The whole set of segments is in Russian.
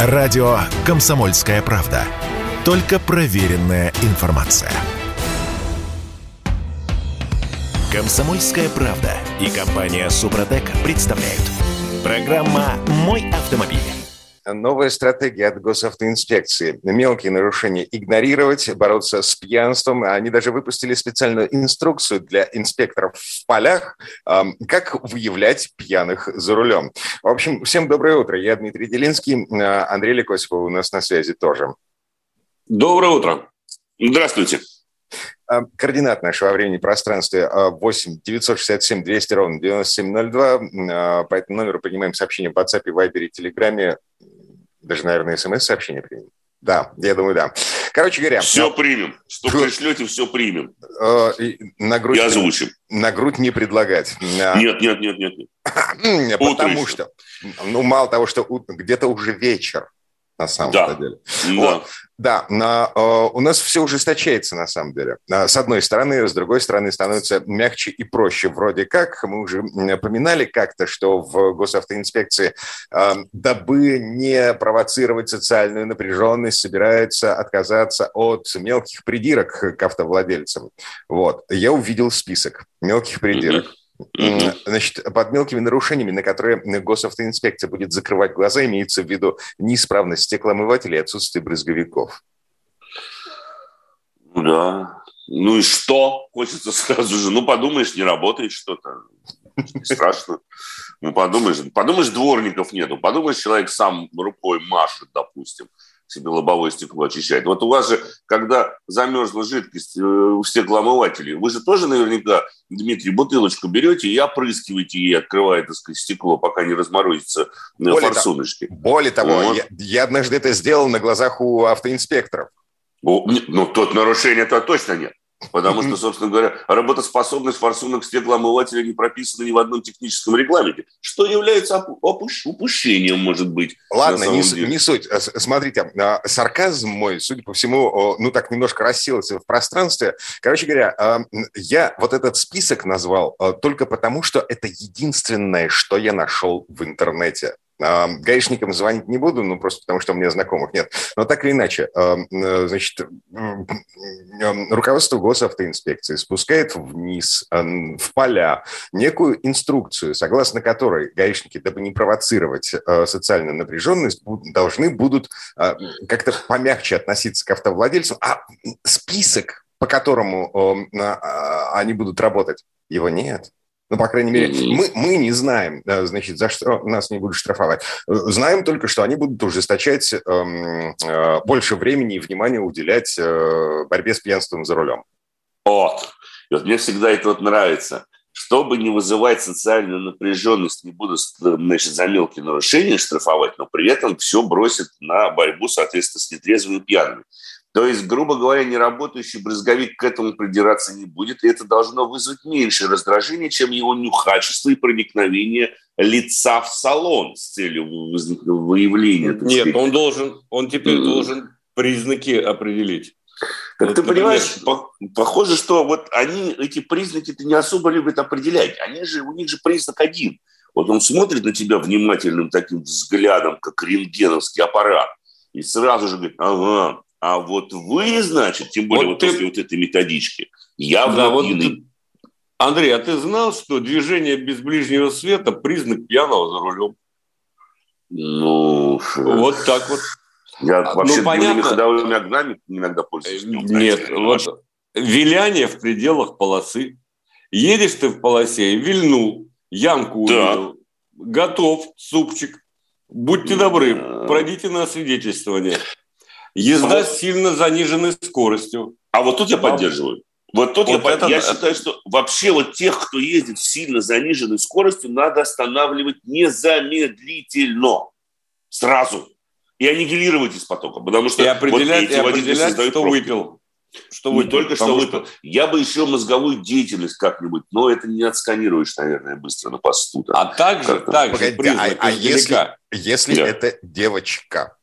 Радио «Комсомольская правда». Только проверенная информация. «Комсомольская правда» и компания «Супротек» представляют. Программа «Мой автомобиль». Новая стратегия от госавтоинспекции. Мелкие нарушения игнорировать, бороться с пьянством. Они даже выпустили специальную инструкцию для инспекторов в полях, как выявлять пьяных за рулем. В общем, всем доброе утро. Я Дмитрий Делинский. А, Андрей Лекосипов у нас на связи тоже. Доброе утро. Здравствуйте. А, координат нашего времени и пространства 8 967 200 ровно 9702. А, по этому номеру принимаем сообщения в WhatsApp, Viber и Telegram. Даже, наверное, смс-сообщение примем. Да, я думаю, да. Короче говоря... Все примем. Что пришлете, все примем. Э, на грудь, и озвучим. На грудь не предлагать. Нет, нет, нет, нет. нет. Потому что, ну, мало того, что где-то уже вечер, на самом да. деле. Да. Вот. Да, на, э, у нас все ужесточается на самом деле. Э, с одной стороны, с другой стороны становится мягче и проще. Вроде как, мы уже напоминали как-то, что в госавтоинспекции, э, дабы не провоцировать социальную напряженность, собирается отказаться от мелких придирок к автовладельцам. Вот. Я увидел список мелких придирок. Mm-hmm. Значит, под мелкими нарушениями, на которые госавтоинспекция будет закрывать глаза, имеется в виду неисправность стеклоомывателей и отсутствие брызговиков. Ну да. Ну и что? Хочется сразу же. Ну, подумаешь, не работает что-то. Страшно. Ну, подумаешь, подумаешь, дворников нету. Подумаешь, человек сам рукой машет, допустим себе лобовое стекло очищает. Вот у вас же, когда замерзла жидкость э, в стеклоомывателе, вы же тоже наверняка, Дмитрий, бутылочку берете и опрыскиваете ей, открывая, так сказать, стекло, пока не разморозится э, более форсуночки. Того, более того, вот. я, я однажды это сделал на глазах у автоинспекторов. Ну, тут нарушения-то точно нет. Потому что, собственно говоря, работоспособность форсунок стеклоомывателя не прописана ни в одном техническом регламенте, что является упущением, может быть. Ладно, не, не суть. Э, смотрите, а, сарказм мой, судя по всему, ну так немножко рассеялся в пространстве. Короче говоря, а, я вот этот список назвал а, только потому, что это единственное, что я нашел в интернете. Гаишникам звонить не буду, ну, просто потому что у меня знакомых нет. Но так или иначе, э, значит, руководство госавтоинспекции спускает вниз, в поля, некую инструкцию, согласно которой гаишники, дабы не провоцировать э, социальную напряженность, должны будут э, как-то помягче относиться к автовладельцам. А список, по которому они будут работать, его нет. Ну, по крайней мере, мы, мы не знаем, значит, за что нас не будут штрафовать. Знаем только, что они будут ужесточать э, э, больше времени и внимания уделять э, борьбе с пьянством за рулем. Вот. И вот мне всегда это вот нравится. Чтобы не вызывать социальную напряженность, не буду значит, за мелкие нарушения штрафовать, но при этом все бросит на борьбу, соответственно, с нетрезвыми пьяными. То есть, грубо говоря, неработающий брызговик к этому придираться не будет, и это должно вызвать меньше раздражения, чем его нюхачество и проникновение лица в салон с целью выявления. Нет, сказать. он должен, он теперь mm. должен признаки определить. Как вот, ты понимаешь, по, похоже, что вот они эти признаки-то не особо любят определять. Они же, у них же признак один. Вот он смотрит на тебя внимательным таким взглядом, как рентгеновский аппарат, и сразу же говорит, ага, а вот вы, значит, тем более вот, вот ты... после вот этой методички, явно да, вот ты... Андрей, а ты знал, что движение без ближнего света – признак пьяного за рулем? Ну, вот так вот. Я а, вообще ну, понятно. ходовыми огнями иногда пользуюсь. Не Нет, вот виляние в пределах полосы. Едешь ты в полосе вильнул, ямку увидел, готов, супчик. Будьте добры, пройдите на свидетельствование. Езда с сильно заниженной скоростью. А вот тут я поддерживаю. Вот тут вот я, это... я считаю, что вообще вот тех, кто ездит с сильно заниженной скоростью, надо останавливать незамедлительно. Сразу. И аннигилировать из потока. Потому что и определять, вот эти и определять что пробки. выпил. Что не только что выпил. Что... Я бы еще мозговую деятельность как-нибудь, но это не отсканируешь, наверное, быстро на посту. А также, также Погоди, а, а если, если да. это девочка,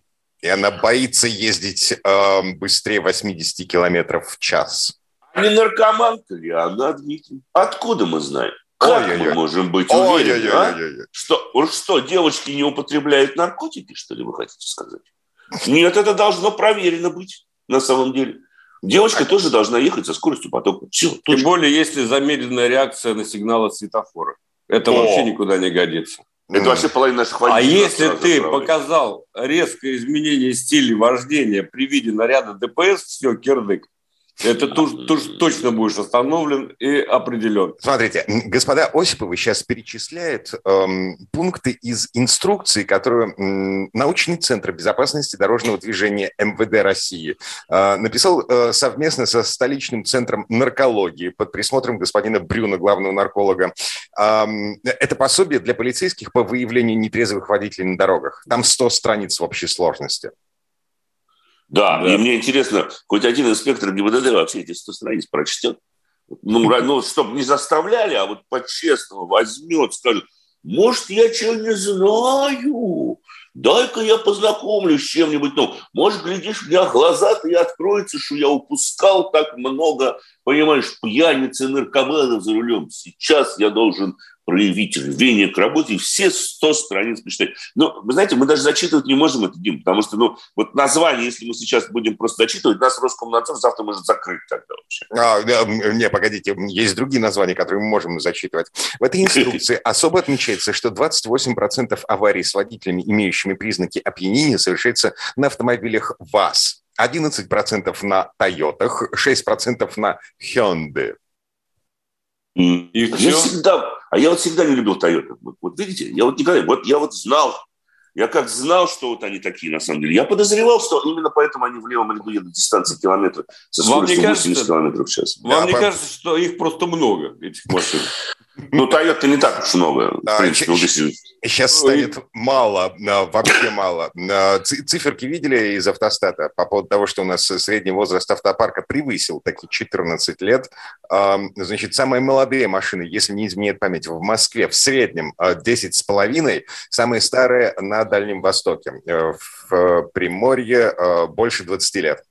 и она боится ездить э, быстрее 80 километров в час. А не наркоманка ли она, Дмитрий? Откуда мы знаем? Как Ой-ой-ой. мы можем быть уверены, а? Что, что, девочки не употребляют наркотики, что ли, вы хотите сказать? Нет, это должно проверено быть на самом деле. Девочка а... тоже должна ехать со скоростью потока. Все, Тем точно. более, если замедленная реакция на сигналы светофора. Это О. вообще никуда не годится. Это mm. вообще половина наших водителей. А если ты показал резкое изменение стиля вождения при виде наряда ДПС, все, кирдык. Это туж, туж, точно будешь остановлен и определен. Смотрите, господа Осиповы сейчас перечисляет эм, пункты из инструкции, которую эм, научный центр безопасности дорожного движения МВД России э, написал э, совместно со столичным центром наркологии под присмотром господина Брюна, главного нарколога. Эм, это пособие для полицейских по выявлению нетрезвых водителей на дорогах. Там 100 страниц в общей сложности. Да, да, и мне интересно, хоть один инспектор ГИБДД вообще эти 100 страниц прочтет? Ну, ну чтобы не заставляли, а вот по-честному возьмет, скажет, может, я чего не знаю, дай-ка я познакомлюсь с чем-нибудь. Ну, может, глядишь, у меня глаза-то и откроются, что я упускал так много, понимаешь, пьяниц и наркоманов за рулем. Сейчас я должен проявить рвение к работе и все 100 страниц почитать. Но, вы знаете, мы даже зачитывать не можем это, Дим, потому что, ну, вот название, если мы сейчас будем просто зачитывать, нас Роскомнадзор завтра может закрыть тогда вообще. А, да, не, погодите, есть другие названия, которые мы можем зачитывать. В этой инструкции особо отмечается, что 28% аварий с водителями, имеющими признаки опьянения, совершается на автомобилях ВАЗ. 11% на Тойотах, 6% на Hyundai. И я всегда, а я вот всегда не любил Toyota. Вот, вот видите, я вот никогда, вот я вот знал, я как знал, что вот они такие на самом деле. Я подозревал, что именно поэтому они в левом ряду едут дистанции километров со скоростью 80 километров в час. Вам да, не по... кажется, что их просто много, этих машин? Ну, Toyota не так уж много. Да, в принципе. Сейчас станет мало, вообще мало. Циферки видели из автостата по поводу того, что у нас средний возраст автопарка превысил такие 14 лет. Значит, самые молодые машины, если не изменяет память, в Москве в среднем 10 с половиной, самые старые на Дальнем Востоке. Э, в Приморье э, больше 20 лет.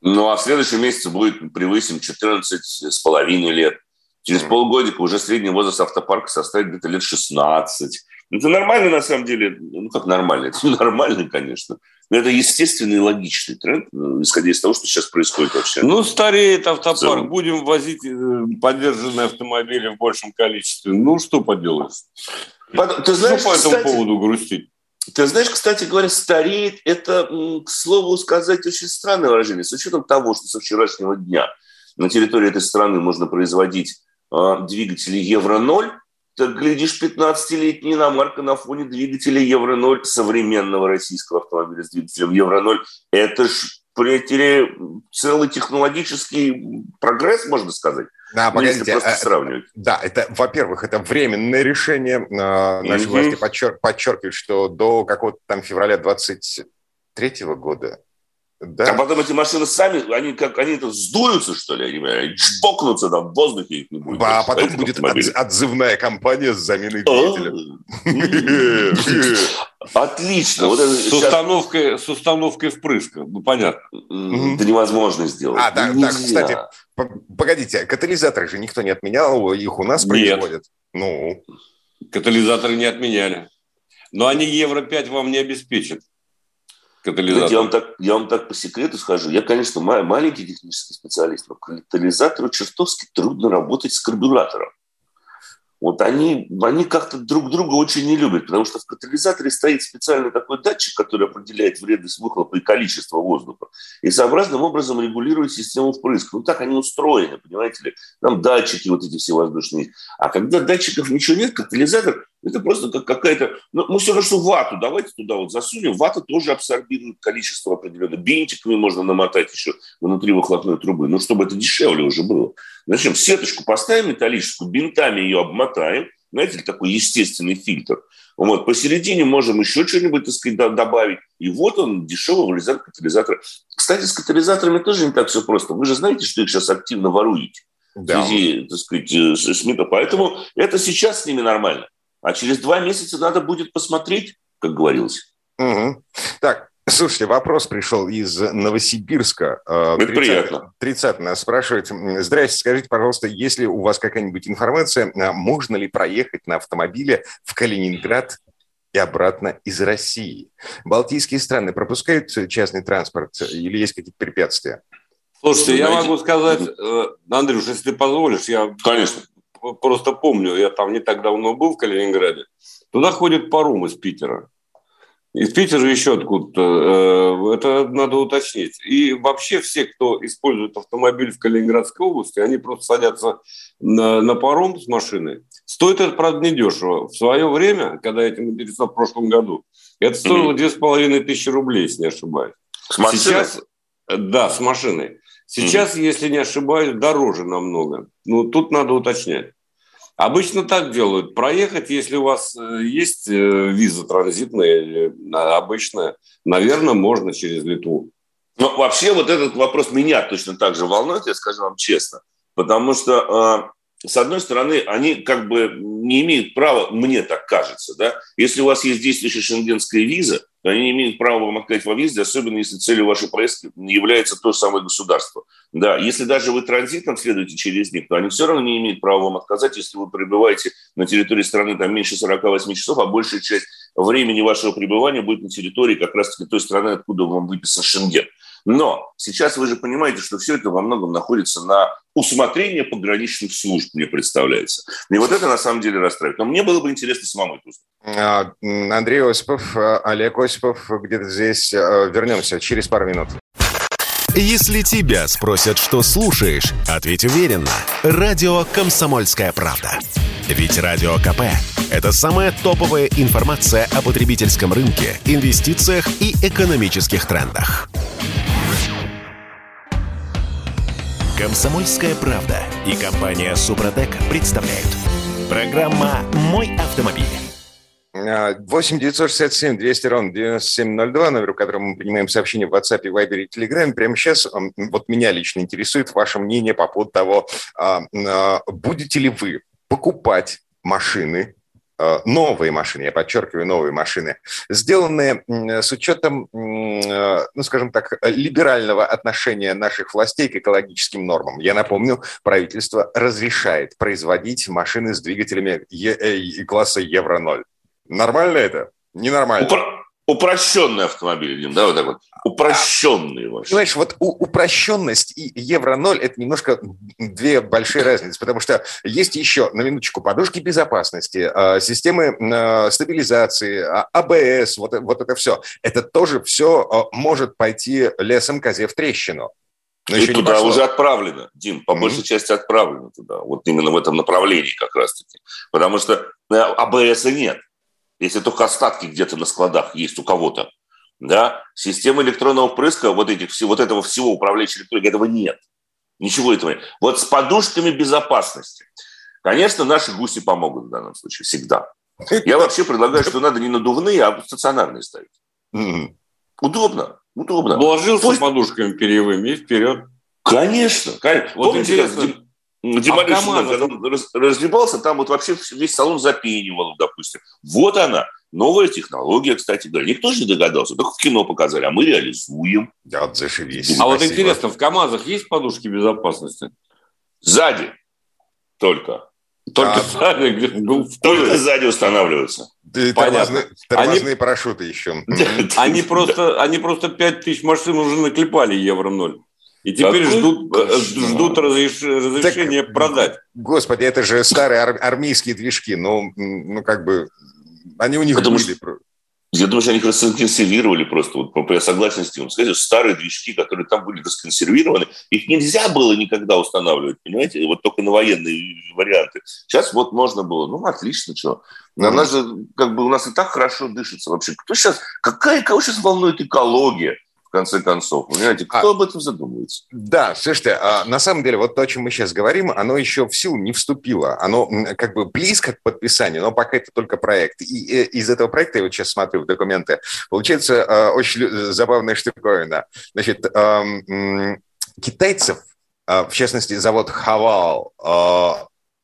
Ну, а в следующем месяце будет превысим 14 с половиной лет. Через mm. полгодика уже средний возраст автопарка составит где-то лет 16. Это нормально, на самом деле. Ну, как нормально? Это нормально, конечно. Но это естественный и логичный тренд, ну, исходя из того, что сейчас происходит вообще. Ну, стареет автопарк. Будем возить э, поддержанные автомобили в большем количестве. Ну, что поделаешь? Ты знаешь, что по этому кстати, поводу грустить? Ты знаешь, кстати говоря, стареет – это, к слову сказать, очень странное выражение. С учетом того, что со вчерашнего дня на территории этой страны можно производить двигатели Евро-0, так, глядишь, 15-летняя иномарка на фоне двигателя Евро-0 современного российского автомобиля с двигателем Евро-0. Это ж, приятели, целый технологический прогресс, можно сказать. Да, погодите, просто а, сравнивать. Да, это, во-первых, это временное решение. А, наши mm-hmm. власти подчер- подчеркивают, что до какого-то там февраля 23 года да. А потом эти машины сами, они как они это сдуются, что ли, они чпокнутся там в воздухе. Их не будет. А потом будет отз, отзывная компания с заменой двигателя. Отлично. Вот с, установкой, с установкой впрыска, ну понятно. Это невозможно сделать. А, да, да, кстати, погодите, катализаторы же никто не отменял, их у нас производят. Ну. Катализаторы не отменяли. Но они Евро-5 вам не обеспечат катализатор? Я вам, так, я вам так по секрету скажу. Я, конечно, маленький технический специалист, но катализатору чертовски трудно работать с карбюратором вот они, они как-то друг друга очень не любят, потому что в катализаторе стоит специальный такой датчик, который определяет вредность выхлопа и количество воздуха, и сообразным образом регулирует систему впрыска. Ну, так они устроены, понимаете ли. Там датчики вот эти все воздушные. А когда датчиков ничего нет, катализатор – это просто как какая-то... Ну, мы все равно, что вату давайте туда вот засунем. Вата тоже абсорбирует количество определенное. Бинтиками можно намотать еще внутри выхлопной трубы. Ну, чтобы это дешевле уже было. Зачем? Сеточку поставим металлическую, бинтами ее обмотаем, знаете, такой естественный фильтр. Вот, посередине можем еще что-нибудь, так сказать, добавить. И вот он, дешевый вылезает катализатор. Кстати, с катализаторами тоже не так все просто. Вы же знаете, что их сейчас активно воруете. Да. В связи, так сказать, с СМИ. Поэтому это сейчас с ними нормально. А через два месяца надо будет посмотреть, как говорилось. Угу. Так, Слушайте, вопрос пришел из Новосибирска. 30, Это приятно. 30 нас спрашивает. Здрасте, скажите, пожалуйста, есть ли у вас какая-нибудь информация, можно ли проехать на автомобиле в Калининград и обратно из России? Балтийские страны пропускают частный транспорт или есть какие-то препятствия? Слушайте, я могу сказать, э, Андрюш, если ты позволишь, я Конечно. Просто помню, я там не так давно был в Калининграде. Туда ходит паром из Питера. Из Питера еще откуда-то. Э, это надо уточнить. И вообще все, кто использует автомобиль в Калининградской области, они просто садятся на, на паром с машиной. Стоит это, правда, недешево. В свое время, когда я этим интересовался в прошлом году, это стоило две с половиной тысячи рублей, если не ошибаюсь. С машиной? Сейчас, да, с машиной. Сейчас, mm-hmm. если не ошибаюсь, дороже намного. Ну, тут надо уточнять. Обычно так делают. Проехать, если у вас э, есть э, виза транзитная или обычная, наверное, можно через Литву. Но вообще вот этот вопрос меня точно так же волнует, я скажу вам честно. Потому что с одной стороны, они как бы не имеют права, мне так кажется, да, если у вас есть действующая шенгенская виза, они не имеют права вам отказать во въезде, особенно если целью вашей поездки является то самое государство. Да, если даже вы транзитом следуете через них, то они все равно не имеют права вам отказать, если вы пребываете на территории страны там меньше 48 часов, а большая часть времени вашего пребывания будет на территории как раз-таки той страны, откуда вам выписан Шенген. Но сейчас вы же понимаете, что все это во многом находится на усмотрение пограничных служб, мне представляется. И вот это на самом деле расстраивает. Но мне было бы интересно самому это узнать. А, Андрей Осипов, а, Олег Осипов, где-то здесь. А, вернемся через пару минут. Если тебя спросят, что слушаешь, ответь уверенно. Радио «Комсомольская правда». Ведь Радио КП – это самая топовая информация о потребительском рынке, инвестициях и экономических трендах. Комсомольская правда и компания Супротек представляют. Программа «Мой автомобиль». 8 967 200 ровно 9702, номер, в котором мы принимаем сообщения в WhatsApp, Viber и Telegram. Прямо сейчас вот меня лично интересует ваше мнение по поводу того, а, а, будете ли вы покупать машины новые машины, я подчеркиваю, новые машины, сделанные с учетом, э, ну, скажем так, либерального отношения наших властей к экологическим нормам. Я напомню, правительство разрешает производить машины с двигателями э, класса Евро-0. Нормально это? Ненормально. Упрощенный автомобиль, Дим, да, вот так вот. Упрощенный вообще. Понимаешь, вот у, упрощенность и Евро-0 – это немножко две большие разницы, потому что есть еще, на минуточку, подушки безопасности, а, системы а, стабилизации, а, АБС, вот, вот это все. Это тоже все может пойти лесом козе в трещину. Но и туда уже отправлено, Дим, по mm-hmm. большей части отправлено туда, вот именно в этом направлении как раз-таки. Потому что э, АБС нет если только остатки где-то на складах есть у кого-то, да, система электронного впрыска, вот, этих, вот этого всего управляющей электроники, этого нет. Ничего этого нет. Вот с подушками безопасности, конечно, наши гуси помогут в данном случае, всегда. Я вообще предлагаю, что надо не надувные, а стационарные ставить. Удобно, удобно. Вложился Пусть... подушками перьевыми и вперед. Конечно, конечно. Вот Помните, интересно, Демолишин, а когда он разгребался, там вот вообще весь салон запенивал, допустим. Вот она, новая технология, кстати говоря. Никто же не догадался, только в кино показали, а мы реализуем. Да, зашибись. А вот интересно, в КАМАЗах есть подушки безопасности? Сзади только. Только, а, сзади, ну, только сзади устанавливаются. И тормозные, тормозные они, парашюты еще. Они просто, они просто 5 тысяч машин уже наклепали Евро-0. И теперь Какой ждут, э, ждут разреш... разрешения так, продать. Господи, это же старые ар- армейские движки. Ну, ну, как бы, они у них Потому были. Что, я думаю, что они их расконсервировали просто. Вот, я согласен с тем. Сказать, старые движки, которые там были расконсервированы, их нельзя было никогда устанавливать, понимаете? Вот только на военные варианты. Сейчас вот можно было. Ну, отлично, что. Но mm-hmm. нас же, как бы, у нас и так хорошо дышится вообще. Кто сейчас, какая, кого сейчас волнует экология? Конце концов. Понимаете, кто а, об этом задумывается? Да, слушайте, а, на самом деле вот то, о чем мы сейчас говорим, оно еще в силу не вступило. Оно как бы близко к подписанию, но пока это только проект. И э, из этого проекта, я вот сейчас смотрю в документы, получается а, очень забавная штуковина. Значит, китайцев, а, в частности, завод Хавал,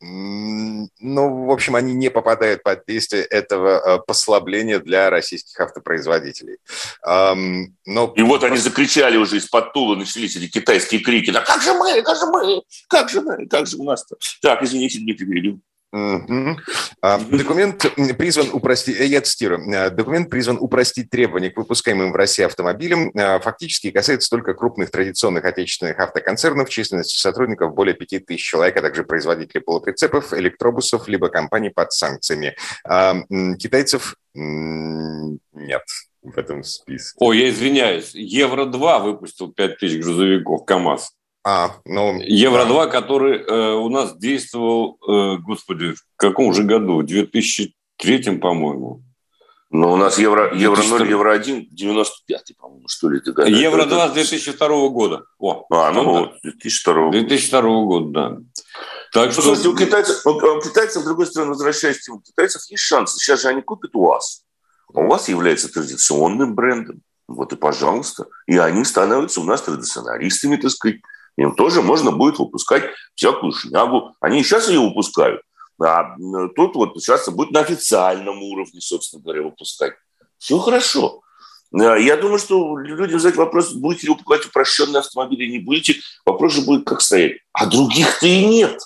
ну, в общем, они не попадают под действие этого э, послабления для российских автопроизводителей. Но... И вот они закричали уже из-под Тула, начались эти китайские крики. Да как же мы, как же мы, как же мы, как же у нас-то? Так, извините, Дмитрий перебил. Угу. Документ призван упростить, я цитирую, э, документ призван упростить требования к выпускаемым в России автомобилям, э, фактически касается только крупных традиционных отечественных автоконцернов, численностью сотрудников более 5000 человек, а также производителей полуприцепов, электробусов, либо компаний под санкциями. Китайцев нет в этом списке. О, я извиняюсь, Евро-2 выпустил 5000 грузовиков КАМАЗ. А, ну, Евро-2, да. который э, у нас действовал, э, господи, в каком же году? В 2003, по-моему. Но ну, у нас Евро, Евро 0, Евро 1, 95, по-моему, что ли? Ты Евро 2 с 2002 года. О, а, ну вот, 2002 года. 2002 года, да. Так ну, что... Слушайте, у китайцев, у китайцев, с другой стороны, возвращаясь к тему, у китайцев есть шансы. Сейчас же они купят УАЗ. А УАЗ является традиционным брендом. Вот и пожалуйста. И они становятся у нас традиционалистами, так сказать. Им тоже можно будет выпускать всякую шнягу. Они сейчас ее выпускают. А тут вот сейчас будет на официальном уровне, собственно говоря, выпускать. Все хорошо. А, я думаю, что людям задать вопрос, будете ли вы покупать упрощенные автомобили, не будете, вопрос же будет как стоять. А других-то и нет.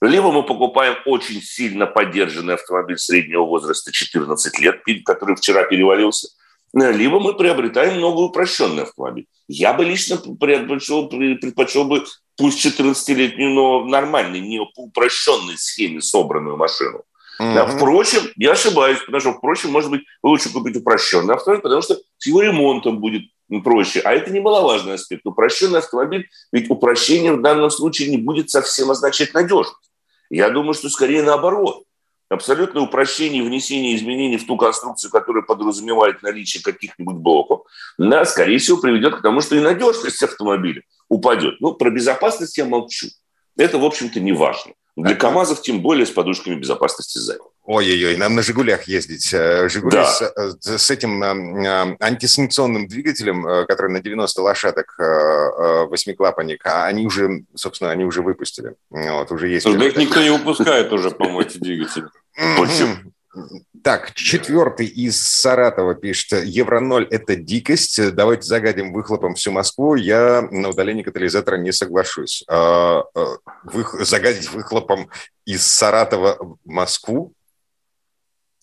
Либо мы покупаем очень сильно поддержанный автомобиль среднего возраста 14 лет, который вчера перевалился – либо мы приобретаем новый упрощенный автомобиль. Я бы лично предпочел, предпочел бы пусть 14-летнюю, но нормальный, не по упрощенной схеме собранную машину. Mm-hmm. Да, впрочем, я ошибаюсь, потому что, впрочем, может быть, лучше купить упрощенный автомобиль, потому что с его ремонтом будет проще. А это немаловажный аспект. Упрощенный автомобиль, ведь упрощение в данном случае не будет совсем означать надежность. Я думаю, что скорее наоборот абсолютное упрощение внесение изменений в ту конструкцию, которая подразумевает наличие каких-нибудь блоков, да, скорее всего, приведет к тому, что и надежность автомобиля упадет. Ну, про безопасность я молчу. Это, в общем-то, не важно. Для КАМАЗов тем более с подушками безопасности сзади. Ой-ой-ой, нам на «Жигулях» ездить. Э, «Жигули» да. с, э, с этим э, антисанкционным двигателем, который на 90 лошадок восьмиклапанник, а они уже, собственно, они уже выпустили. Вот, уже есть. Да их никто не выпускает уже, по-моему, эти двигатели. Почему? Так, четвертый из Саратова пишет, Евро-0 – это дикость, давайте загадим выхлопом всю Москву, я на удаление катализатора не соглашусь. А, а, загадить выхлопом из Саратова Москву?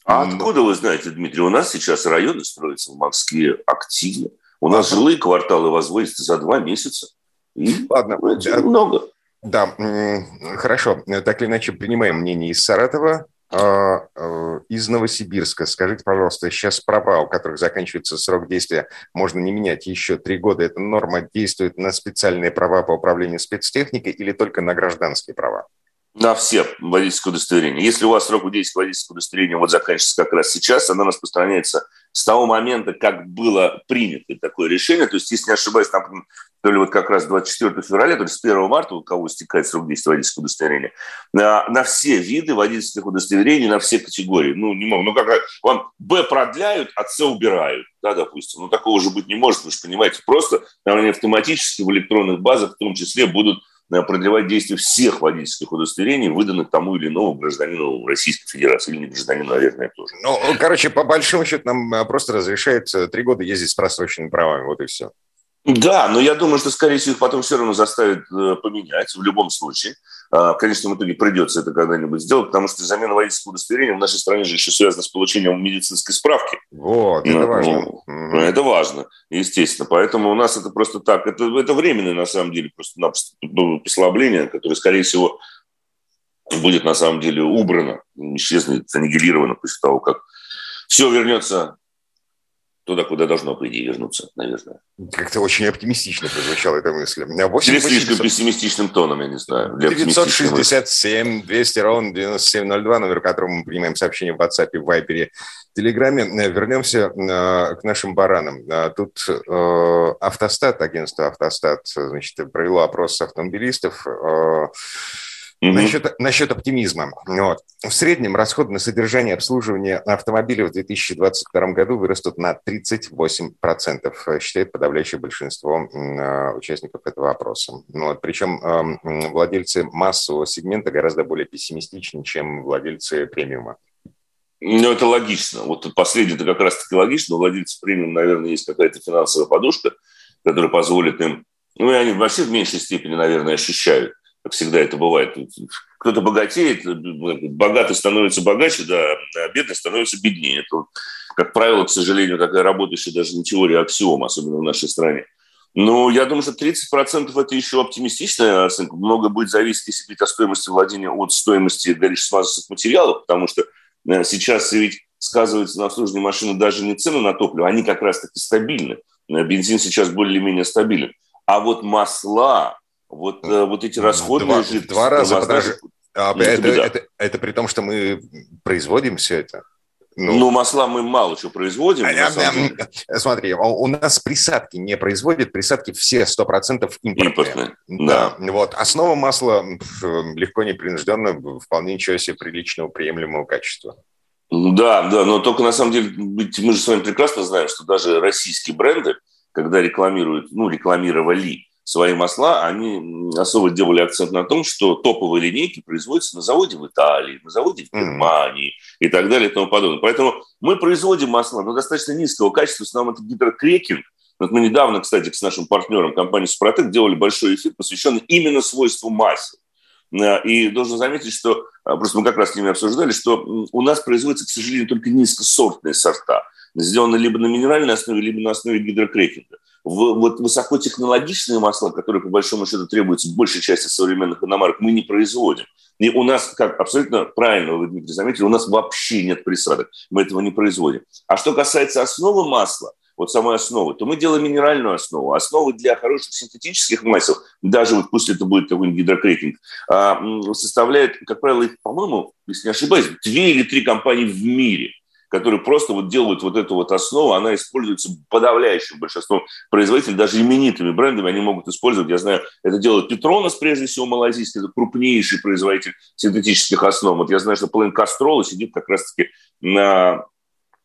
А Но... откуда вы знаете, Дмитрий, у нас сейчас районы строятся в Москве активно, у нас жилые кварталы возводятся за два месяца. И Ладно, это много. Да, хорошо. Так или иначе, принимаем мнение из Саратова. А, э, из Новосибирска. Скажите, пожалуйста, сейчас права, у которых заканчивается срок действия, можно не менять еще три года. Эта норма действует на специальные права по управлению спецтехникой или только на гражданские права? На все водительские удостоверения. Если у вас срок действия водительского удостоверения вот заканчивается как раз сейчас, она распространяется с того момента, как было принято такое решение. То есть, если не ошибаюсь, там то ли вот как раз 24 февраля, то есть с 1 марта, у кого истекает срок действия водительского удостоверения, на, на все виды водительских удостоверений, на все категории. Ну, не могу. Ну, как вам Б продляют, а С убирают, да, допустим. Ну, такого же быть не может, вы же понимаете. Просто они автоматически в электронных базах в том числе будут продлевать действие всех водительских удостоверений, выданных тому или иному гражданину Российской Федерации, или не гражданину, наверное, тоже. Ну, короче, по большому счету нам э, просто разрешают три года ездить с просроченными правами, вот и все. Да, но я думаю, что, скорее всего, их потом все равно заставят э, поменять в любом случае. А, в итоге придется это когда-нибудь сделать, потому что замена водительского удостоверения в нашей стране же еще связана с получением медицинской справки. Вот, это ну, важно. Ну, это важно, естественно. Поэтому у нас это просто так. Это, это временное, на самом деле, просто ну, послабление, которое, скорее всего, будет на самом деле убрано, исчезнет, аннигилировано после того, как все вернется туда, куда должно, по идее, вернуться, наверное. Как-то очень оптимистично прозвучала эта мысль. 8, Или слишком 800... пессимистичным тоном, я не знаю. 967 200 ровно 9702, номер которого мы принимаем сообщения в WhatsApp, в Viber, Телеграме. Вернемся э, к нашим баранам. Э, тут э, Автостат, агентство Автостат, значит, провело опрос автомобилистов Угу. Насчет, насчет оптимизма. Вот. В среднем расход на содержание и обслуживание автомобиля в 2022 году вырастут на 38%, считает подавляющее большинство э, участников этого опроса. Ну вот. Причем э, владельцы массового сегмента гораздо более пессимистичны, чем владельцы премиума. Ну, это логично. Вот последнее это как раз-таки логично. У владельцев премиум, наверное, есть какая-то финансовая подушка, которая позволит им... Ну, и они вообще в меньшей степени, наверное, ощущают как всегда это бывает. Кто-то богатеет, богатый становится богаче, да, а бедный становится беднее. Это, как правило, к сожалению, такая работающая даже не теория, а аксиома, особенно в нашей стране. Но я думаю, что 30% это еще оптимистичная оценка. Много будет зависеть, если говорить о стоимости владения, от стоимости горячих смазочных материалов, потому что э, сейчас ведь сказывается на обслуживании машины даже не цены на топливо, они как раз-таки стабильны. Э, бензин сейчас более-менее стабилен. А вот масла, вот, э, вот эти расходные два, жидкости. Два раза подожди. А, это, это, это, это при том, что мы производим все это. Ну, ну масла мы мало чего производим. А, а, смотри, у нас присадки не производят, присадки все 100% импортные. импортные. Да. да. Вот. Основа масла легко непринужденно, вполне ничего себе приличного, приемлемого качества. Да, да, но только на самом деле мы же с вами прекрасно знаем, что даже российские бренды, когда рекламируют, ну, рекламировали свои масла, они особо делали акцент на том, что топовые линейки производятся на заводе в Италии, на заводе в Германии mm-hmm. и так далее и тому подобное. Поэтому мы производим масла, но достаточно низкого качества, в основном это гидрокрекинг. Вот мы недавно, кстати, с нашим партнером компании «Супротек» делали большой эфир, посвященный именно свойству масел. Э, и должен заметить, что, э, просто мы как раз с ними обсуждали, что у нас производятся, к сожалению, только низкосортные сорта, сделаны либо на минеральной основе, либо на основе гидрокрекинга в, вот высокотехнологичные масла, которые по большому счету требуются в большей части современных иномарок, мы не производим. И у нас, как абсолютно правильно вы, Дмитрий, заметили, у нас вообще нет присадок. Мы этого не производим. А что касается основы масла, вот самой основы, то мы делаем минеральную основу. Основы для хороших синтетических масел, даже вот пусть это будет какой-нибудь гидрокрекинг, а, составляет, как правило, их, по-моему, если не ошибаюсь, две или три компании в мире – которые просто вот делают вот эту вот основу, она используется подавляющим большинством производителей, даже именитыми брендами они могут использовать. Я знаю, это делает Петронос, прежде всего, малазийский, это крупнейший производитель синтетических основ. Вот я знаю, что Плен Кастрола сидит как раз-таки на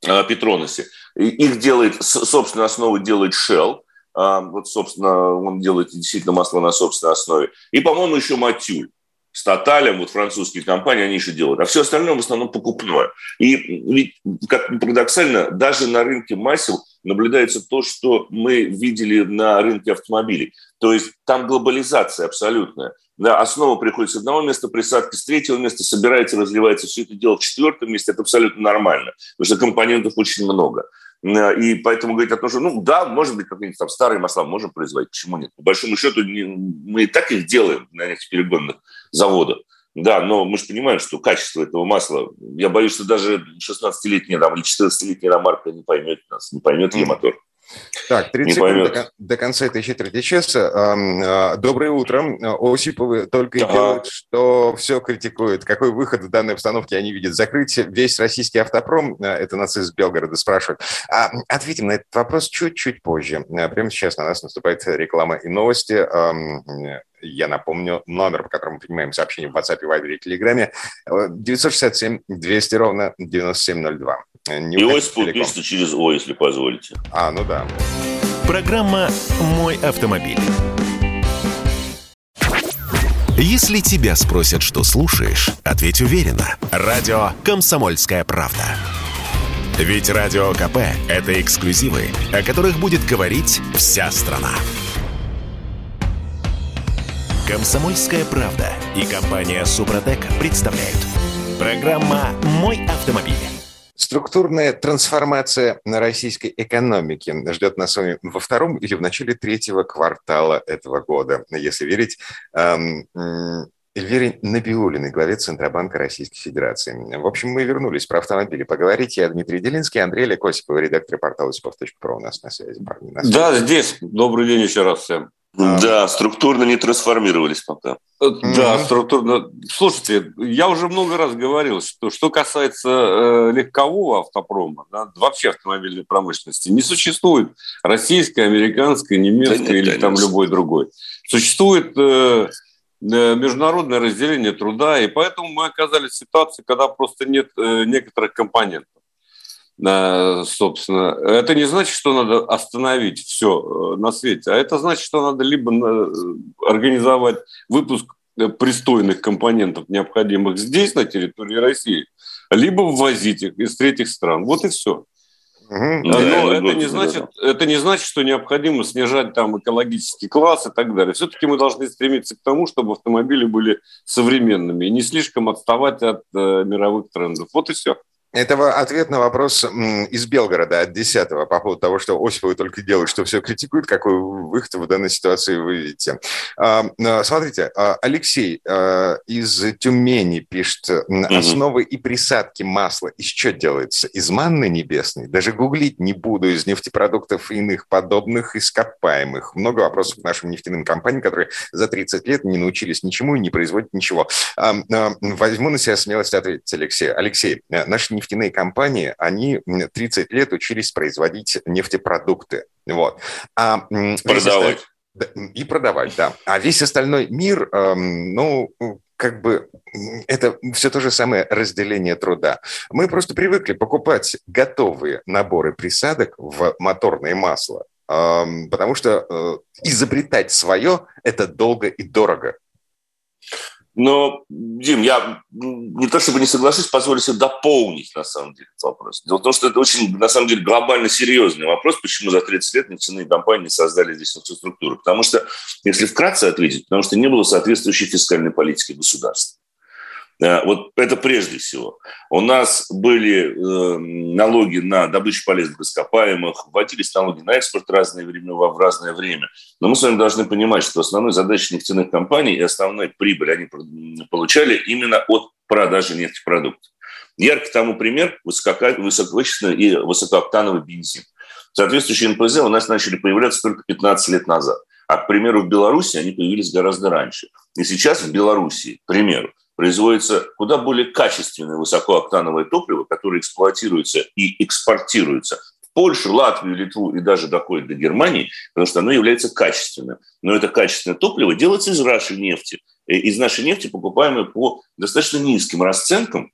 Петроносе. Их делает, собственно, основу делает Shell, а, вот, собственно, он делает действительно масло на собственной основе. И, по-моему, еще Матюль с Тоталем, вот французские компании, они еще делают. А все остальное в основном покупное. И ведь, как парадоксально, даже на рынке масел наблюдается то, что мы видели на рынке автомобилей. То есть там глобализация абсолютная. Да, основа приходит с одного места присадки, с третьего места собирается, разливается все это дело в четвертом месте. Это абсолютно нормально, потому что компонентов очень много. И поэтому говорить о том, что, ну да, может быть, какие-нибудь там старые масла можем производить, почему нет? По большому счету, мы и так их делаем на этих перегонных заводах. Да, но мы же понимаем, что качество этого масла, я боюсь, что даже 16-летняя там, или 14-летняя ромарка не поймет нас, не поймет ее мотор. Так, 30 секунд до, до конца этой четверти часа. А, доброе утро. Осиповы только и делают, что все критикуют. Какой выход в данной обстановке они видят? Закрыть весь российский автопром? А, это нас из Белгорода спрашивают. А, ответим на этот вопрос чуть-чуть позже. Прямо сейчас на нас наступает реклама и новости. Я напомню, номер, по которому мы принимаем сообщения в WhatsApp, Viber и Telegram, 967-200 ровно 9702. Не и ось через О, если позволите. А, ну да. Программа «Мой автомобиль». Если тебя спросят, что слушаешь, ответь уверенно. Радио «Комсомольская правда». Ведь Радио КП – это эксклюзивы, о которых будет говорить вся страна. «Комсомольская правда» и компания «Супротек» представляют. Программа «Мой автомобиль». Структурная трансформация на российской экономике ждет нас с вами во втором или в начале третьего квартала этого года, если верить эм, Эльвире Набиулиной, главе Центробанка Российской Федерации. В общем, мы вернулись про автомобили поговорить. Я Дмитрий Делинский, Андрей Олег Осипов, редактор портала осипов.про у нас на связи. Парни, на связи. Да, здесь. Добрый день еще раз всем. Да, структурно не трансформировались пока. Э, да, структурно. Слушайте, я уже много раз говорил, что что касается э, легкового автопрома, да, вообще автомобильной промышленности, не существует российской, американской, немецкой да нет, или конечно. там любой другой. Существует э, международное разделение труда, и поэтому мы оказались в ситуации, когда просто нет некоторых компонентов. Собственно, это не значит, что надо остановить все на свете, а это значит, что надо либо организовать выпуск пристойных компонентов, необходимых здесь, на территории России, либо ввозить их из третьих стран. Вот и все. Угу. Но да, это, не значит, это не значит, что необходимо снижать там экологический класс и так далее. Все-таки мы должны стремиться к тому, чтобы автомобили были современными и не слишком отставать от э, мировых трендов. Вот и все. Это ответ на вопрос из Белгорода от 10 по поводу того, что Осиповы только делают, что все критикуют. Какой выход в данной ситуации вы видите? А, смотрите, а, Алексей а, из Тюмени пишет, основы и присадки масла из чего делается? Из манны небесной? Даже гуглить не буду, из нефтепродуктов и иных подобных ископаемых. Много вопросов к нашим нефтяным компаниям, которые за 30 лет не научились ничему и не производят ничего. Возьму на себя смелость ответить, Алексей. Алексей, э, наши нефтяные компании, они 30 лет учились производить нефтепродукты. Вот. А, продавать. И продавать, да. А весь остальной мир, эм, ну, как бы это все то же самое разделение труда. Мы просто привыкли покупать готовые наборы присадок в моторное масло, эм, потому что э, изобретать свое – это долго и дорого. Но, Дим, я не то чтобы не соглашусь, позволю себе дополнить, на самом деле, этот вопрос. Дело в том, что это очень, на самом деле, глобально серьезный вопрос, почему за 30 лет нефтяные компании создали здесь инфраструктуру. Потому что, если вкратце ответить, потому что не было соответствующей фискальной политики государства. Э, вот это прежде всего. У нас были э, налоги на добычу полезных ископаемых, вводились налоги на экспорт разное время, в разное время. Но мы с вами должны понимать, что основной задачей нефтяных компаний и основной прибыль они получали именно от продажи нефтепродуктов. Яркий тому пример – высококачественный и высокооктановый бензин. Соответствующие НПЗ у нас начали появляться только 15 лет назад. А, к примеру, в Беларуси они появились гораздо раньше. И сейчас в Беларуси, к примеру, производится куда более качественное высокооктановое топливо, которое эксплуатируется и экспортируется в Польшу, Латвию, Литву и даже доходит до Германии, потому что оно является качественным. Но это качественное топливо делается из нашей нефти, э, из нашей нефти, покупаемой по достаточно низким расценкам.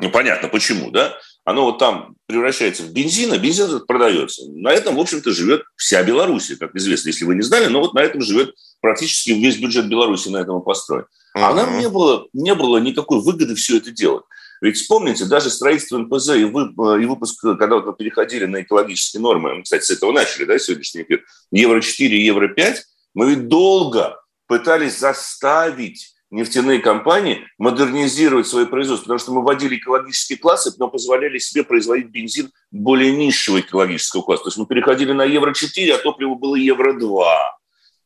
Ну, понятно, почему, да? Оно вот там превращается в бензин, а бензин этот продается. На этом, в общем-то, живет вся Беларусь, как известно, если вы не знали, но вот на этом живет практически весь бюджет Беларуси на этом построен. А нам не было, не было никакой выгоды все это делать. Ведь вспомните, даже строительство НПЗ и, вы, и выпуск, когда вот мы переходили на экологические нормы, мы, кстати, с этого начали, да, сегодняшний эфир, Евро-4, Евро-5, мы ведь долго пытались заставить нефтяные компании модернизировать свои производства, потому что мы вводили экологические классы, но позволяли себе производить бензин более низшего экологического класса. То есть мы переходили на Евро-4, а топливо было Евро-2.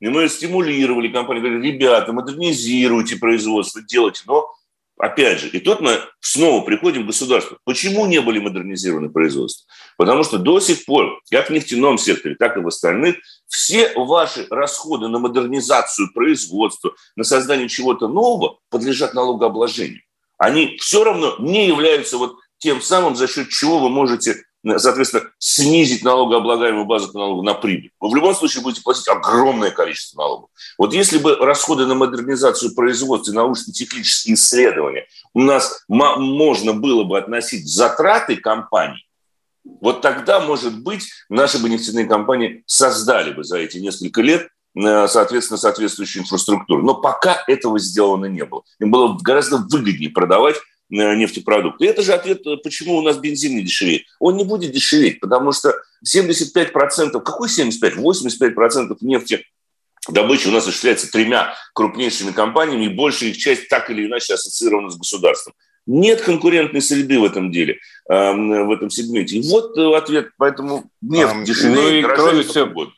И мы стимулировали компании, говорили, ребята, модернизируйте производство, делайте. Но, опять же, и тут мы снова приходим к государству. Почему не были модернизированы производства? Потому что до сих пор, как в нефтяном секторе, так и в остальных, все ваши расходы на модернизацию производства, на создание чего-то нового подлежат налогообложению. Они все равно не являются вот тем самым, за счет чего вы можете соответственно, снизить налогооблагаемую базу по налогу на прибыль. Вы в любом случае будете платить огромное количество налогов. Вот если бы расходы на модернизацию производства и научно-технические исследования у нас можно было бы относить затраты компаний, вот тогда, может быть, наши бы нефтяные компании создали бы за эти несколько лет э, соответственно, соответствующую инфраструктуру. Но пока этого сделано не было. Им было гораздо выгоднее продавать нефтепродукты. И это же ответ, э, почему у нас бензин не дешевеет. Он не будет дешеветь, потому что 75%, какой 75? 85% нефти добычи у нас осуществляется тремя крупнейшими компаниями, и большая их часть так или иначе ассоциирована с государством. Нет конкурентной среды в этом деле, эм, в этом сегменте. И вот э, ответ, поэтому нефть а, дешевеет, ну и кроме всего,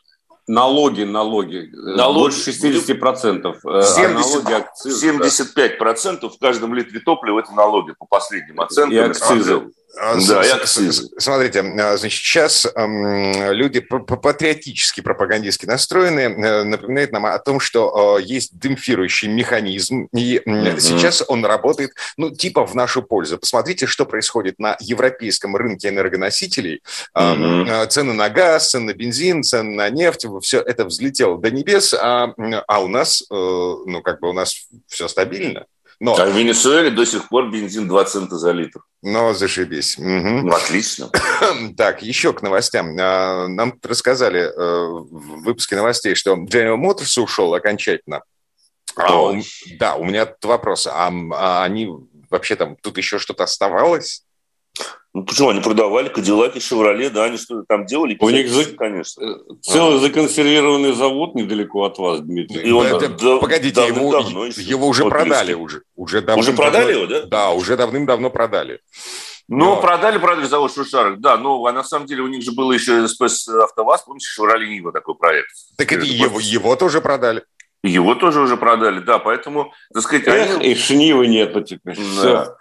Налоги, налоги. Э, налоги. Больше 60 процентов. 70, а налоги, акцизы, 75 процентов в каждом литре топлива – это налоги по последним оценкам. И акцизы. А, да, я Смотрите, а, значит, сейчас люди патриотически, пропагандистски настроены, э, напоминают нам о том, что есть демпфирующий механизм, и mm-hmm. сейчас он работает, ну, типа в нашу пользу. Посмотрите, что происходит на европейском рынке энергоносителей. Mm-hmm. Цены на газ, цены на бензин, цены на нефть все это взлетело до небес, а, а у нас, ну, как бы у нас все стабильно. Но... А в Венесуэле до сих пор бензин 2 цента за литр. Ну, зашибись. Угу. Ну, отлично. так, еще к новостям. А, нам рассказали э, в выпуске новостей, что General Motors ушел окончательно. А, у, да, у меня тут вопрос. А, а они вообще там, тут еще что-то оставалось? Ну почему? Они продавали Кадиллаки, Шевроле, да, они что-то там делали. У них, за... конечно, э, целый а. законсервированный завод недалеко от вас, Дмитрий. И он, это, да, погодите, его, его уже продали. Уже, уже, давным уже продали его, да? Да, уже давным-давно продали. Ну, но... продали, продали завод Шушарок, да, но а на самом деле у них же было еще СПС АвтоВАЗ, помните, Шевроле Нива такой проект. Так это его, его тоже продали. Его тоже уже продали, да, поэтому, так сказать... Эх, они... и Шнивы нету теперь. Да. Все.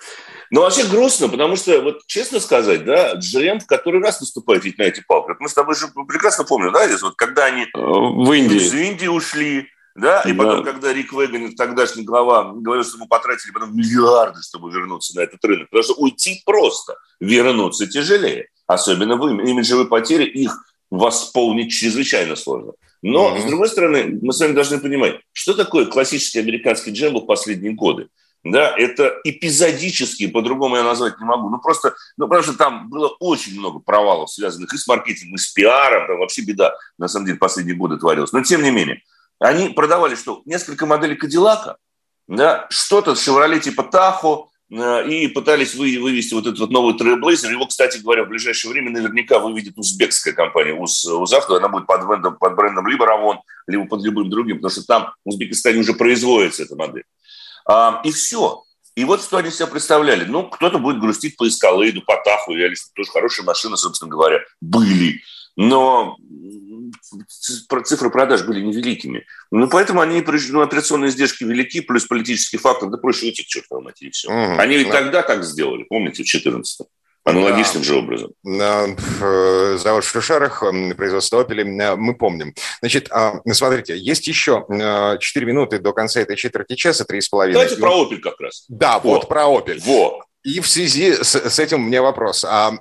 Но вообще грустно, потому что, вот честно сказать, да, GM в который раз наступает ведь на эти палки. Мы с тобой же прекрасно помним, да, здесь вот когда они в Индии. из Индии ушли, да, и потом, да. когда Рик Веган, тогдашний глава, говорил, что мы потратили потом миллиарды, чтобы вернуться на этот рынок. Потому что уйти просто, вернуться тяжелее. Особенно в имиджевые потери, их восполнить чрезвычайно сложно. Но, mm-hmm. с другой стороны, мы с вами должны понимать, что такое классический американский джембл в последние годы да, это эпизодически, по-другому я назвать не могу. Ну, просто, ну, потому что там было очень много провалов, связанных и с маркетингом, и с пиаром, там вообще беда, на самом деле, последние годы творилась. Но, тем не менее, они продавали что? Несколько моделей Кадиллака, да, что-то с Chevrolet типа Tahoe, э, и пытались вы, вывести вот этот вот новый Trailblazer. Его, кстати говоря, в ближайшее время наверняка выведет узбекская компания УЗ, УЗАВТО. Она будет под брендом, под брендом либо Равон, либо под любым другим, потому что там в Узбекистане уже производится эта модель. И все. И вот что они себя представляли. Ну, кто-то будет грустить по Эскалейду, по Таху, реально, тоже хорошие машины, собственно говоря, были. Но цифры продаж были невеликими. Ну, поэтому они, ну, операционные издержки велики, плюс политический фактор, да проще уйти к чертовой матери, все. Угу, они ведь да. тогда так сделали, помните, в 2014 Аналогичным да. же образом. Э, завод в Шушарах, производство Opel, мы помним. Значит, а, смотрите, есть еще 4 минуты до конца этой четверти часа, 3,5. Давайте про Opel как раз. Да, вот, вот про Opel. Вот. И в связи с, с этим у меня вопрос. А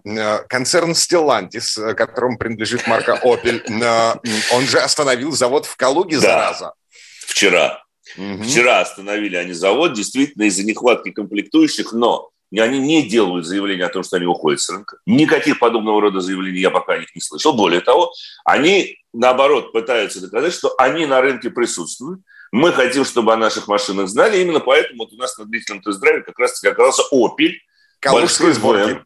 концерн Stellantis, которому принадлежит марка Opel, он же остановил завод в Калуге, да. зараза. Вчера. Угу. Вчера остановили они завод, действительно, из-за нехватки комплектующих, но и они не делают заявления о том, что они уходят с рынка. Никаких подобного рода заявлений я пока о них не слышал. Более того, они, наоборот, пытаются доказать, что они на рынке присутствуют. Мы хотим, чтобы о наших машинах знали. Именно поэтому вот у нас на длительном тест-драйве как раз-таки оказался Opel. Калужской сборки.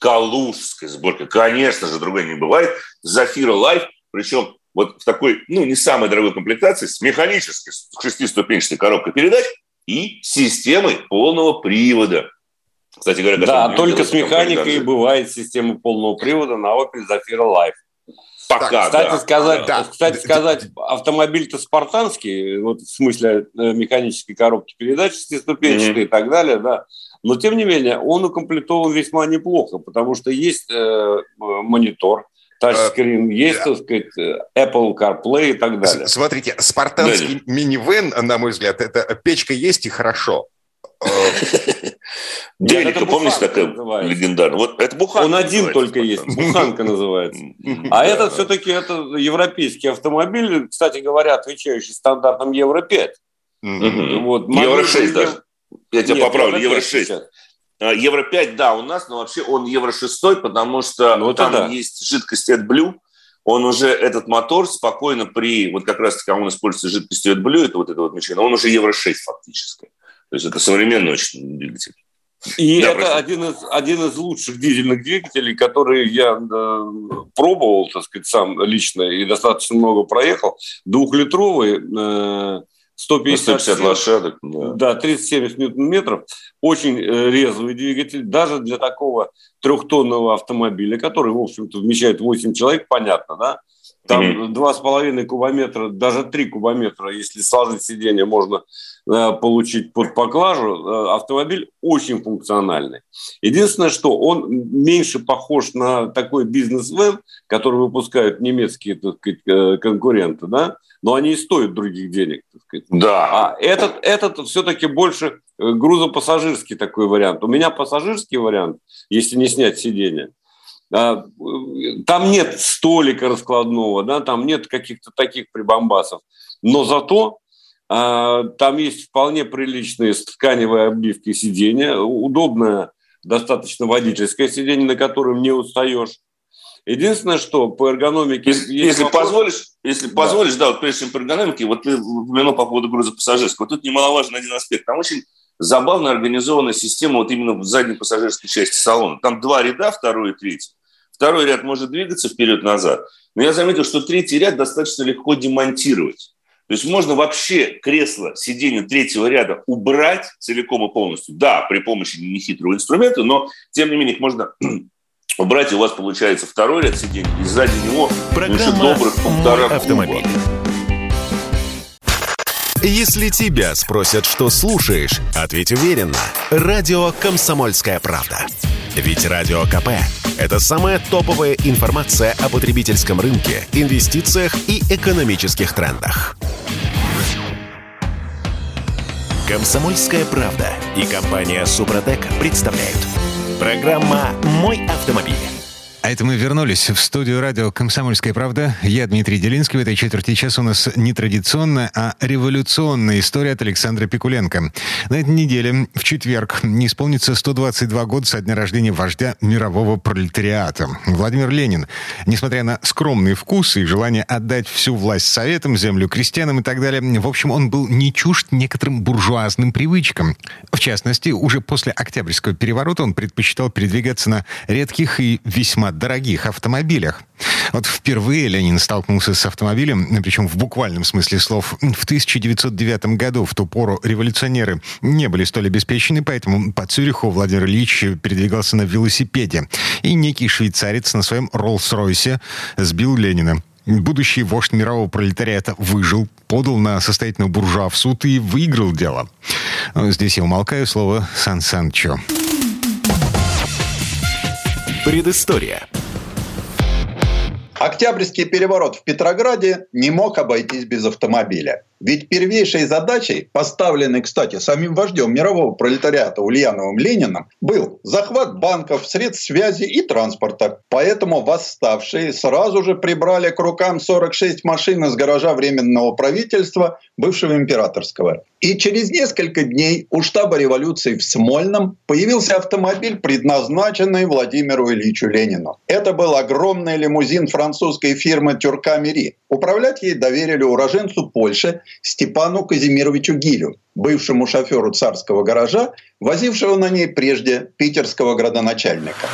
Калужской сборки. Конечно же, другой не бывает. Зафира Life, причем вот в такой, ну, не самой дорогой комплектации, с механической, шестиступенчатой коробкой передач и системой полного привода. Кстати говоря, да, только с механикой бывает система полного привода на Opel Zafira Life. Пока, кстати, да. сказать, да. кстати сказать, автомобиль-то спартанский, вот в смысле э, механической коробки передач, шестиступенчатой mm-hmm. и так далее, да. Но тем не менее, он укомплектован весьма неплохо, потому что есть э, монитор, тачскрин, uh, есть, да. так сказать, э, Apple CarPlay и так далее. Смотрите, спартанский да. минивэн, на мой взгляд, это печка есть и хорошо. Делика, помнишь, такая легендарная? Вот это буханка. Он один только есть, буханка называется. А этот все-таки это европейский автомобиль, кстати говоря, отвечающий стандартам Евро-5. Вот, Евро-6 даже. Я тебя поправлю, Евро-6. А, Евро-5, да, у нас, но вообще он Евро-6, потому что ну, там да. есть жидкость AdBlue, он уже, этот мотор спокойно при, вот как раз таки он используется жидкостью AdBlue, это вот это вот мечение, он уже Евро-6 фактически. То есть это современный очень двигатель. И да, это один из, один из лучших дизельных двигателей, которые я э, пробовал, так сказать, сам лично и достаточно много проехал. Двухлитровый, э, 150, 150 лошадок. Да, да 30-70 ньютон-метров. Очень э, резвый двигатель. Даже для такого трехтонного автомобиля, который, в общем-то, вмещает 8 человек, понятно, да? Там два с половиной кубометра, даже три кубометра, если сложить сиденье, можно э, получить под поклажу. Э, автомобиль очень функциональный. Единственное, что он меньше похож на такой бизнес-вен, который выпускают немецкие так сказать, э, конкуренты, да, но они и стоят других денег. Так сказать. Да. А этот, этот все-таки больше грузопассажирский такой вариант. У меня пассажирский вариант, если не снять сиденье. А, там нет столика раскладного, да, там нет каких-то таких прибамбасов. Но зато а, там есть вполне приличные тканевые обивки сиденья, удобное достаточно водительское сиденье, на котором не устаешь. Единственное, что по эргономике... Если, если вопрос... позволишь, если да. позволишь, да, вот прежде чем по эргономике, вот ты упомянул по поводу груза пассажирского. Тут немаловажный один аспект. Там очень забавно организована система вот именно в задней пассажирской части салона. Там два ряда, второй и третий. Второй ряд может двигаться вперед-назад. Но я заметил, что третий ряд достаточно легко демонтировать. То есть можно вообще кресло, сиденье третьего ряда убрать целиком и полностью. Да, при помощи нехитрого инструмента, но тем не менее их можно убрать, и у вас получается второй ряд сидений, и сзади него Программа еще добрых полтора автомобиль. Если тебя спросят, что слушаешь, ответь уверенно. Радио «Комсомольская правда». Ведь Радио КП – это самая топовая информация о потребительском рынке, инвестициях и экономических трендах. «Комсомольская правда» и компания «Супротек» представляют. Программа «Мой автомобиль». А это мы вернулись в студию радио «Комсомольская правда». Я Дмитрий Делинский. В этой четверти часа у нас не традиционная, а революционная история от Александра Пикуленко. На этой неделе, в четверг, не исполнится 122 года со дня рождения вождя мирового пролетариата. Владимир Ленин, несмотря на скромный вкус и желание отдать всю власть советам, землю крестьянам и так далее, в общем, он был не чужд некоторым буржуазным привычкам. В частности, уже после Октябрьского переворота он предпочитал передвигаться на редких и весьма дорогих автомобилях. Вот впервые Ленин столкнулся с автомобилем, причем в буквальном смысле слов, в 1909 году. В ту пору революционеры не были столь обеспечены, поэтому по Цюриху Владимир Ильич передвигался на велосипеде. И некий швейцарец на своем Роллс-Ройсе сбил Ленина. Будущий вождь мирового пролетариата выжил, подал на состоятельного буржуа в суд и выиграл дело. Здесь я умолкаю слово Сан Санчо. Предыстория. Октябрьский переворот в Петрограде не мог обойтись без автомобиля. Ведь первейшей задачей, поставленной, кстати, самим вождем мирового пролетариата Ульяновым Лениным, был захват банков, средств связи и транспорта. Поэтому восставшие сразу же прибрали к рукам 46 машин из гаража Временного правительства бывшего императорского. И через несколько дней у штаба революции в Смольном появился автомобиль, предназначенный Владимиру Ильичу Ленину. Это был огромный лимузин французской фирмы «Тюрка Мири». Управлять ей доверили уроженцу Польши Степану Казимировичу Гилю, бывшему шоферу царского гаража, возившего на ней прежде питерского градоначальника.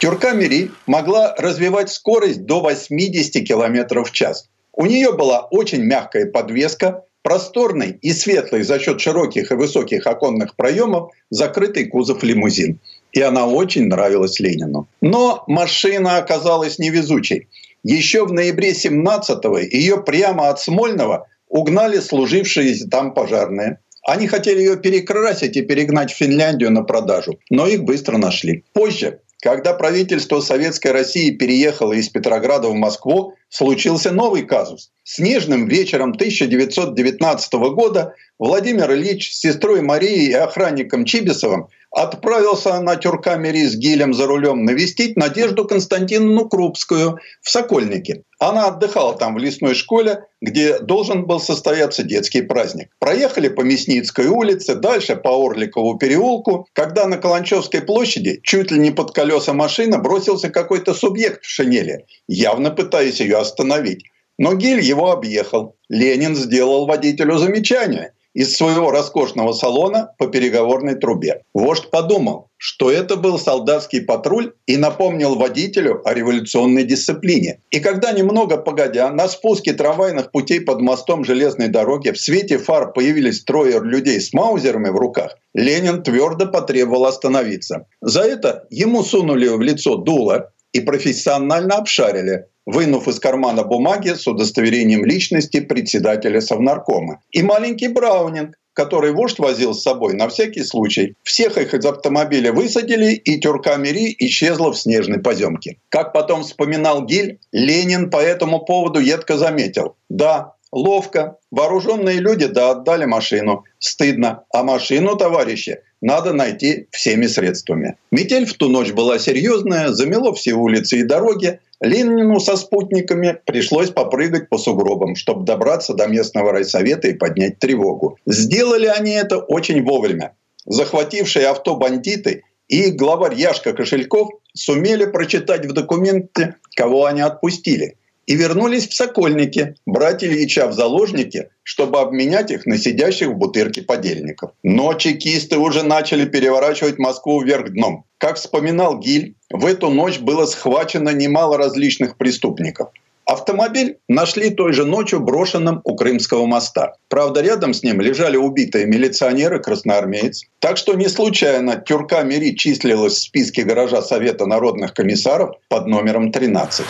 Тюрка Мири могла развивать скорость до 80 км в час. У нее была очень мягкая подвеска, просторный и светлый за счет широких и высоких оконных проемов закрытый кузов лимузин. И она очень нравилась Ленину. Но машина оказалась невезучей. Еще в ноябре 17-го ее прямо от Смольного угнали служившие там пожарные. Они хотели ее перекрасить и перегнать в Финляндию на продажу, но их быстро нашли. Позже, когда правительство Советской России переехало из Петрограда в Москву, случился новый казус. Снежным вечером 1919 года Владимир Ильич с сестрой Марией и охранником Чибисовым отправился на Тюркамере с Гилем за рулем навестить Надежду Константиновну Крупскую в Сокольнике. Она отдыхала там в лесной школе, где должен был состояться детский праздник. Проехали по Мясницкой улице, дальше по Орликову переулку, когда на Каланчевской площади чуть ли не под колеса машины бросился какой-то субъект в шинели, явно пытаясь ее остановить. Но Гиль его объехал. Ленин сделал водителю замечание – из своего роскошного салона по переговорной трубе. Вождь подумал, что это был солдатский патруль и напомнил водителю о революционной дисциплине. И когда немного погодя на спуске трамвайных путей под мостом железной дороги в свете фар появились трое людей с маузерами в руках, Ленин твердо потребовал остановиться. За это ему сунули в лицо дуло и профессионально обшарили, вынув из кармана бумаги с удостоверением личности председателя Совнаркома. И маленький Браунинг, который вождь возил с собой на всякий случай. Всех их из автомобиля высадили, и тюрка Мири исчезла в снежной поземке. Как потом вспоминал Гиль, Ленин по этому поводу едко заметил. Да, Ловко. Вооруженные люди да отдали машину. Стыдно. А машину, товарищи, надо найти всеми средствами. Метель в ту ночь была серьезная, замело все улицы и дороги. Ленину со спутниками пришлось попрыгать по сугробам, чтобы добраться до местного райсовета и поднять тревогу. Сделали они это очень вовремя. Захватившие авто бандиты и главарь Яшка Кошельков сумели прочитать в документе, кого они отпустили и вернулись в Сокольники брать Ильича в заложники, чтобы обменять их на сидящих в бутырке подельников. Но чекисты уже начали переворачивать Москву вверх дном. Как вспоминал Гиль, в эту ночь было схвачено немало различных преступников. Автомобиль нашли той же ночью брошенным у Крымского моста. Правда, рядом с ним лежали убитые милиционеры, красноармеец. Так что не случайно Тюрка Мири числилась в списке гаража Совета народных комиссаров под номером 13.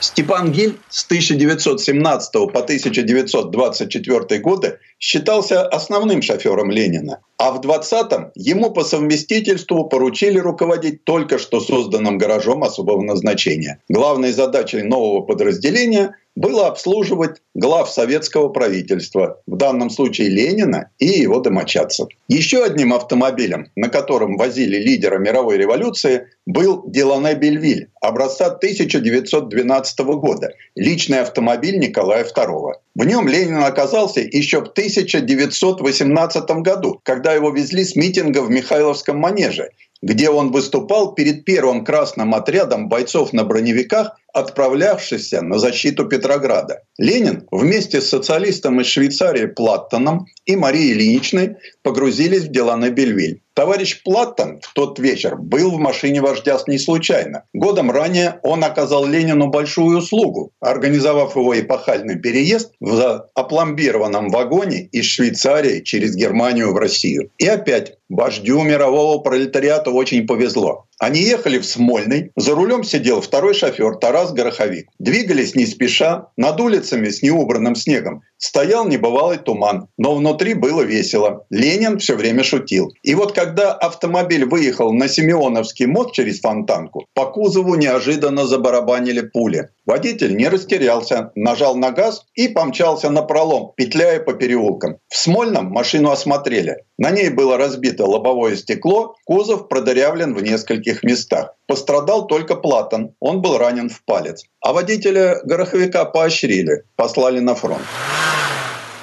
Степан Гиль с 1917 по 1924 годы считался основным шофером Ленина, а в 20-м ему по совместительству поручили руководить только что созданным гаражом особого назначения. Главной задачей нового подразделения было обслуживать глав советского правительства, в данном случае Ленина и его домочадцев. Еще одним автомобилем, на котором возили лидера мировой революции, был Делане Бельвиль образца 1912 года, личный автомобиль Николая II. В нем Ленин оказался еще в 1918 году, когда его везли с митинга в Михайловском манеже, где он выступал перед первым красным отрядом бойцов на броневиках, отправлявшихся на защиту Петрограда. Ленин вместе с социалистом из Швейцарии Платтоном и Марией Ильиничной погрузились в дела на Бельвиль. Товарищ Платтон в тот вечер был в машине вождя не случайно. Годом ранее он оказал Ленину большую услугу, организовав его эпохальный переезд в опломбированном вагоне из Швейцарии через Германию в Россию. И опять вождю мирового пролетариата очень повезло. Они ехали в Смольный, за рулем сидел второй шофер Тарас Гороховик. Двигались не спеша, над улицами с неубранным снегом. Стоял небывалый туман, но внутри было весело. Ленин все время шутил. И вот когда автомобиль выехал на Симеоновский мост через Фонтанку, по кузову неожиданно забарабанили пули. Водитель не растерялся, нажал на газ и помчался на пролом, петляя по переулкам. В Смольном машину осмотрели. На ней было разбито лобовое стекло, кузов продырявлен в нескольких местах. Пострадал только Платон, он был ранен в палец. А водителя гороховика поощрили, послали на фронт.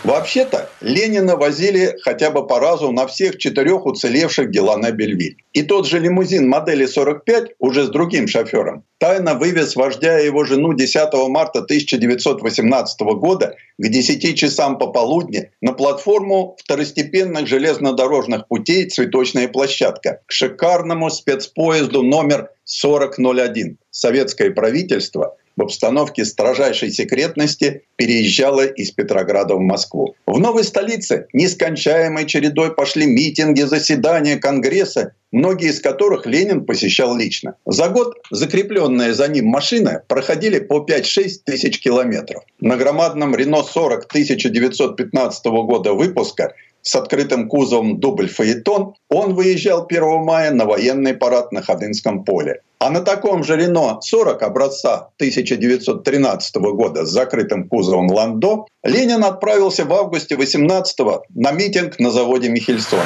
Вообще-то Ленина возили хотя бы по разу на всех четырех уцелевших дела на Бельвиль. И тот же лимузин модели 45 уже с другим шофером тайно вывез вождя и его жену 10 марта 1918 года к 10 часам пополудни на платформу второстепенных железнодорожных путей «Цветочная площадка» к шикарному спецпоезду номер 4001. Советское правительство в обстановке строжайшей секретности переезжала из Петрограда в Москву. В новой столице нескончаемой чередой пошли митинги, заседания, конгрессы, многие из которых Ленин посещал лично. За год закрепленные за ним машины проходили по 5-6 тысяч километров. На громадном Рено 40 1915 года выпуска с открытым кузовом дубль «Фаэтон», он выезжал 1 мая на военный парад на Ходынском поле. А на таком же Рено 40 образца 1913 года с закрытым кузовом «Ландо» Ленин отправился в августе 18 на митинг на заводе Михельсона.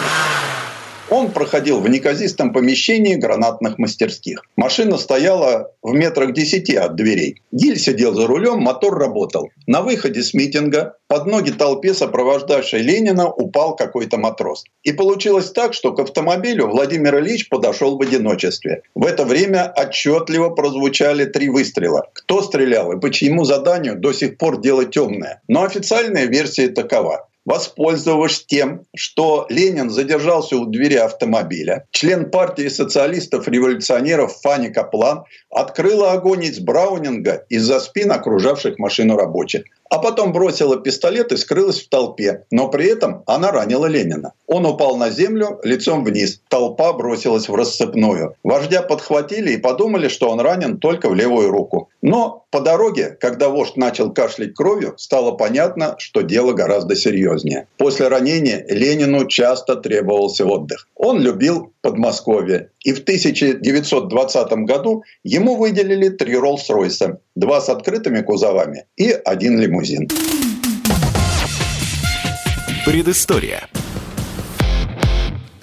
Он проходил в неказистом помещении гранатных мастерских. Машина стояла в метрах десяти от дверей. Гиль сидел за рулем, мотор работал. На выходе с митинга под ноги толпе, сопровождавшей Ленина, упал какой-то матрос. И получилось так, что к автомобилю Владимир Ильич подошел в одиночестве. В это время отчетливо прозвучали три выстрела. Кто стрелял и по чьему заданию до сих пор дело темное. Но официальная версия такова воспользовавшись тем, что Ленин задержался у двери автомобиля, член партии социалистов-революционеров Фанни Каплан открыла огонь из Браунинга из-за спин окружавших машину рабочих а потом бросила пистолет и скрылась в толпе. Но при этом она ранила Ленина. Он упал на землю лицом вниз. Толпа бросилась в рассыпную. Вождя подхватили и подумали, что он ранен только в левую руку. Но по дороге, когда вождь начал кашлять кровью, стало понятно, что дело гораздо серьезнее. После ранения Ленину часто требовался отдых. Он любил Подмосковье. И в 1920 году ему выделили три Роллс-Ройса. Два с открытыми кузовами и один лимузин. Предыстория.